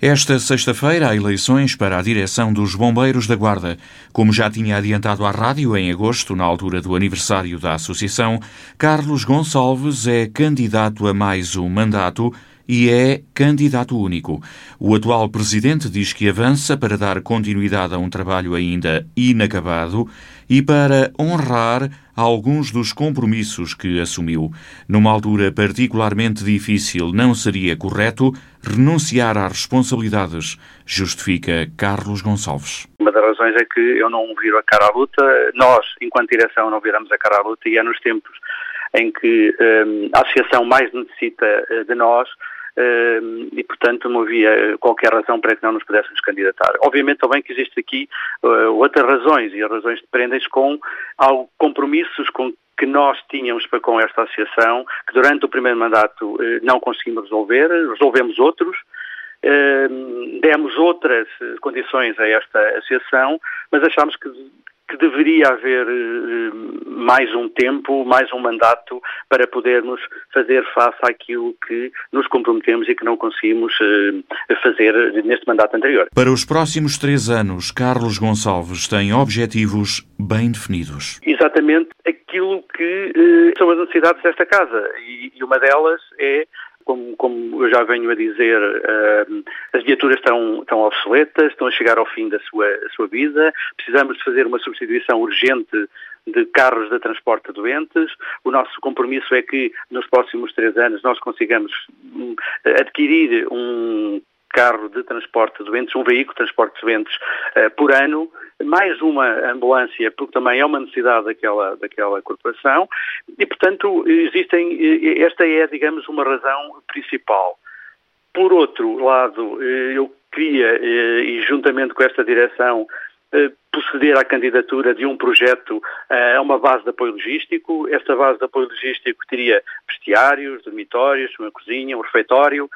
Esta sexta-feira há eleições para a direção dos Bombeiros da Guarda. Como já tinha adiantado à rádio em agosto, na altura do aniversário da Associação, Carlos Gonçalves é candidato a mais um mandato e é candidato único. O atual presidente diz que avança para dar continuidade a um trabalho ainda inacabado e para honrar alguns dos compromissos que assumiu. Numa altura particularmente difícil, não seria correto renunciar às responsabilidades, justifica Carlos Gonçalves. Uma das razões é que eu não viro a cara à luta, nós, enquanto direção, não viramos a cara à luta e é nos tempos em que um, a associação mais necessita eh, de nós e, portanto, não havia qualquer razão para que não nos pudéssemos candidatar. Obviamente também que existe aqui uh, outras razões e as razões dependem-se com compromissos com que nós tínhamos para com esta associação, que durante o primeiro mandato uh, não conseguimos resolver, resolvemos outros, demos outras condições a esta associação, mas achámos que que deveria haver eh, mais um tempo, mais um mandato para podermos fazer face àquilo que nos comprometemos e que não conseguimos eh, fazer neste mandato anterior. Para os próximos três anos, Carlos Gonçalves tem objetivos bem definidos. Exatamente aquilo que eh, são as necessidades desta casa e uma delas é como, como, eu já venho a dizer, uh, as viaturas estão, estão obsoletas, estão a chegar ao fim da sua, sua vida, precisamos de fazer uma substituição urgente de carros de transporte de doentes. O nosso compromisso é que nos próximos três anos nós consigamos hum, adquirir um carro de transporte de doentes, um veículo de transporte de doentes uh, por ano, mais uma ambulância, porque também é uma necessidade daquela, daquela corporação, e, portanto, existem, esta é, digamos, uma razão principal. Por outro lado, eh, eu queria, eh, e juntamente com esta direção, proceder à candidatura de um projeto a uma base de apoio logístico. Esta base de apoio logístico teria vestiários, dormitórios, uma cozinha, um refeitório,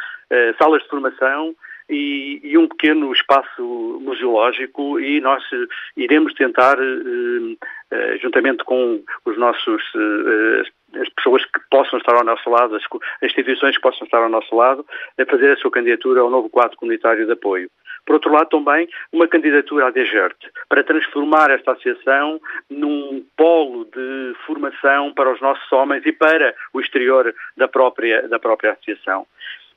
salas de formação e, e, um pequeno espaço museológico e nós eh, iremos tentar, eh, eh, juntamente com os nossos as pessoas que possam estar ao nosso lado, as instituições que possam estar ao nosso lado, a fazer a sua candidatura ao novo quadro comunitário de apoio. Por outro lado, também uma candidatura à DGERT, para transformar esta associação num polo de formação para os nossos homens e para o exterior da própria, da própria associação.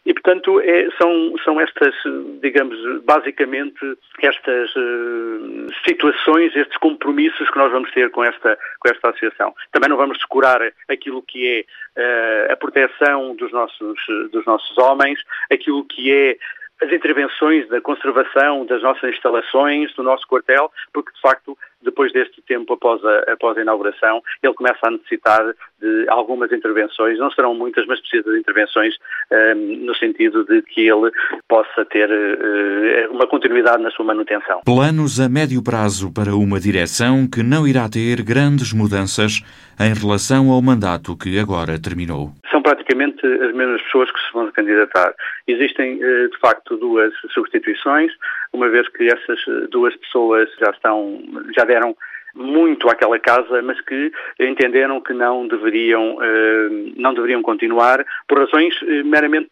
E, portanto, é, são, são estas, digamos, basicamente estas uh, situações, estes compromissos que nós vamos ter com esta, com esta associação. Também não vamos decorar aquilo que é uh, a proteção dos nossos, dos nossos homens, aquilo que é as intervenções da conservação das nossas instalações, do nosso quartel, porque de facto, depois deste tempo após a, após a inauguração, ele começa a necessitar de algumas intervenções, não serão muitas, mas precisa de intervenções um, no sentido de que ele possa ter uh, uma continuidade na sua manutenção. Planos a médio prazo para uma direção que não irá ter grandes mudanças em relação ao mandato que agora terminou são praticamente as mesmas pessoas que se vão candidatar. Existem, eh, de facto, duas substituições, uma vez que essas eh, duas pessoas já estão, já deram muito àquela casa, mas que entenderam que não deveriam, eh, não deveriam continuar por razões meramente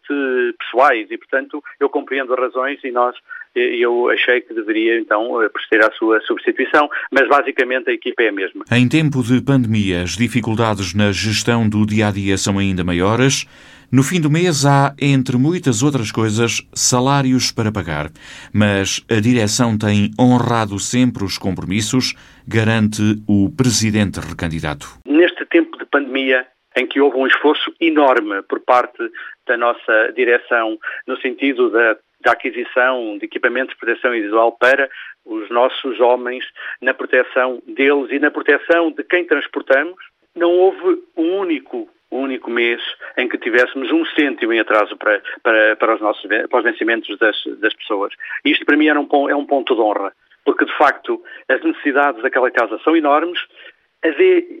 pessoais e, portanto, eu compreendo as razões e nós eu achei que deveria então proceder à sua substituição, mas basicamente a equipa é a mesma. Em tempo de pandemia, as dificuldades na gestão do dia a dia são ainda maiores. No fim do mês há, entre muitas outras coisas, salários para pagar. Mas a direção tem honrado sempre os compromissos, garante o presidente recandidato. Neste tempo de pandemia, em que houve um esforço enorme por parte da nossa direção, no sentido da da aquisição de equipamentos de proteção individual para os nossos homens, na proteção deles e na proteção de quem transportamos, não houve um único único mês em que tivéssemos um cêntimo em atraso para, para, para, os, nossos, para os vencimentos das, das pessoas. Isto para mim era um, é um ponto de honra, porque de facto as necessidades daquela casa são enormes.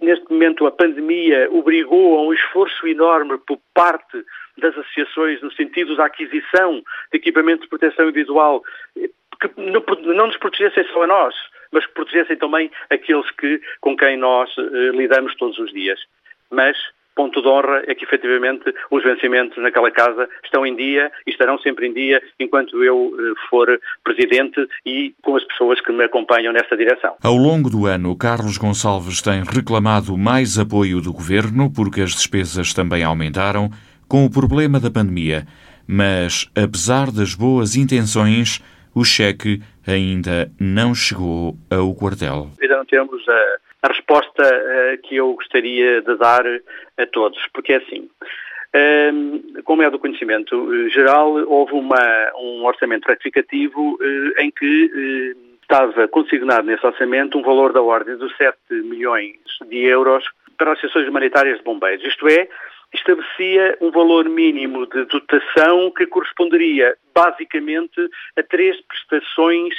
Neste momento a pandemia obrigou a um esforço enorme por parte das associações no sentido da aquisição de equipamentos de proteção individual que não nos protegessem só a nós, mas que protegessem também aqueles que, com quem nós eh, lidamos todos os dias. Mas ponto de honra é que efetivamente os vencimentos naquela casa estão em dia e estarão sempre em dia enquanto eu eh, for presidente e com as pessoas que me acompanham nesta direção. Ao longo do ano, Carlos Gonçalves tem reclamado mais apoio do governo porque as despesas também aumentaram com o problema da pandemia. Mas, apesar das boas intenções, o cheque ainda não chegou ao quartel. Ainda não temos a, a resposta uh, que eu gostaria de dar a todos, porque é assim. Uh, como é do conhecimento eh, geral, houve uma, um orçamento retificativo uh, em que estava consignado nesse orçamento um valor da ordem dos 7 milhões de euros para as sessões humanitárias de bombeiros. Isto é, estabelecia um valor mínimo de dotação que corresponderia basicamente a três prestações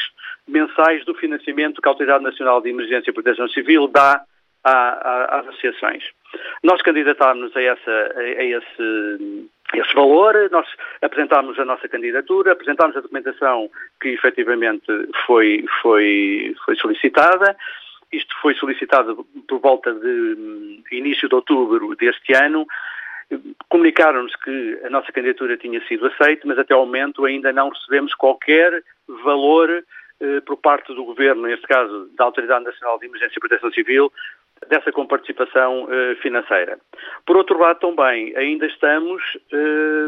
mensais do financiamento que a Autoridade Nacional de Emergência e Proteção Civil dá às associações. Nós candidatámos a, essa, a esse, esse valor, nós apresentámos a nossa candidatura, apresentámos a documentação que efetivamente foi, foi, foi solicitada. Isto foi solicitado por volta de hum, início de outubro deste ano Comunicaram-nos que a nossa candidatura tinha sido aceita, mas até ao momento ainda não recebemos qualquer valor por parte do Governo, neste caso da Autoridade Nacional de Emergência e Proteção Civil, dessa comparticipação eh, financeira. Por outro lado, também ainda estamos, eh,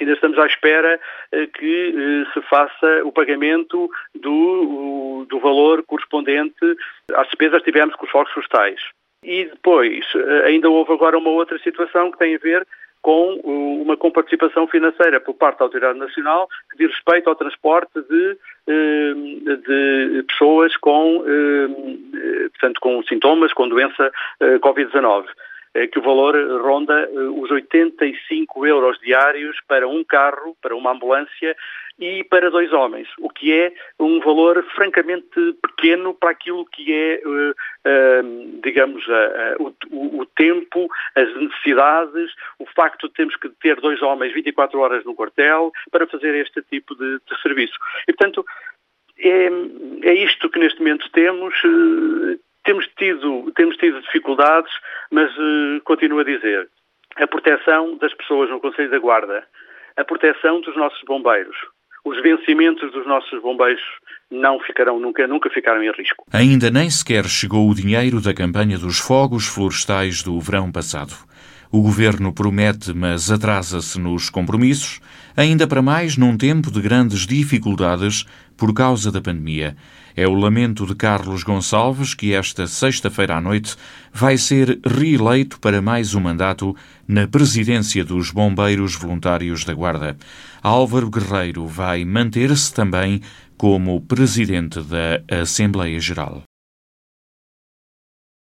ainda estamos à espera eh, que eh, se faça o pagamento do, do valor correspondente às despesas que tivemos com os fogos florestais. E depois, eh, ainda houve agora uma outra situação que tem a ver com uma comparticipação financeira por parte da Autoridade Nacional que diz respeito ao transporte de, eh, de pessoas com, eh, portanto, com sintomas, com doença Covid-19 que o valor ronda os 85 euros diários para um carro, para uma ambulância e para dois homens, o que é um valor francamente pequeno para aquilo que é, uh, digamos, o, tempo, as necessidades, o facto de termos que ter dois homens 24 horas no quartel para fazer este tipo de, de serviço. E, portanto, é, é, isto que neste momento temos. temos, tido, temos tido dificuldades, mas continuo a dizer, a proteção das pessoas no Conselho da Guarda, a proteção dos nossos bombeiros, os vencimentos dos nossos bombeiros não ficarão nunca, nunca ficaram em risco. Ainda nem sequer chegou o dinheiro da campanha dos fogos florestais do verão passado. O governo promete, mas atrasa-se nos compromissos, ainda para mais num tempo de grandes dificuldades por causa da pandemia. É o lamento de Carlos Gonçalves, que esta sexta-feira à noite vai ser reeleito para mais um mandato na presidência dos Bombeiros Voluntários da Guarda. Álvaro Guerreiro vai manter-se também como presidente da Assembleia Geral.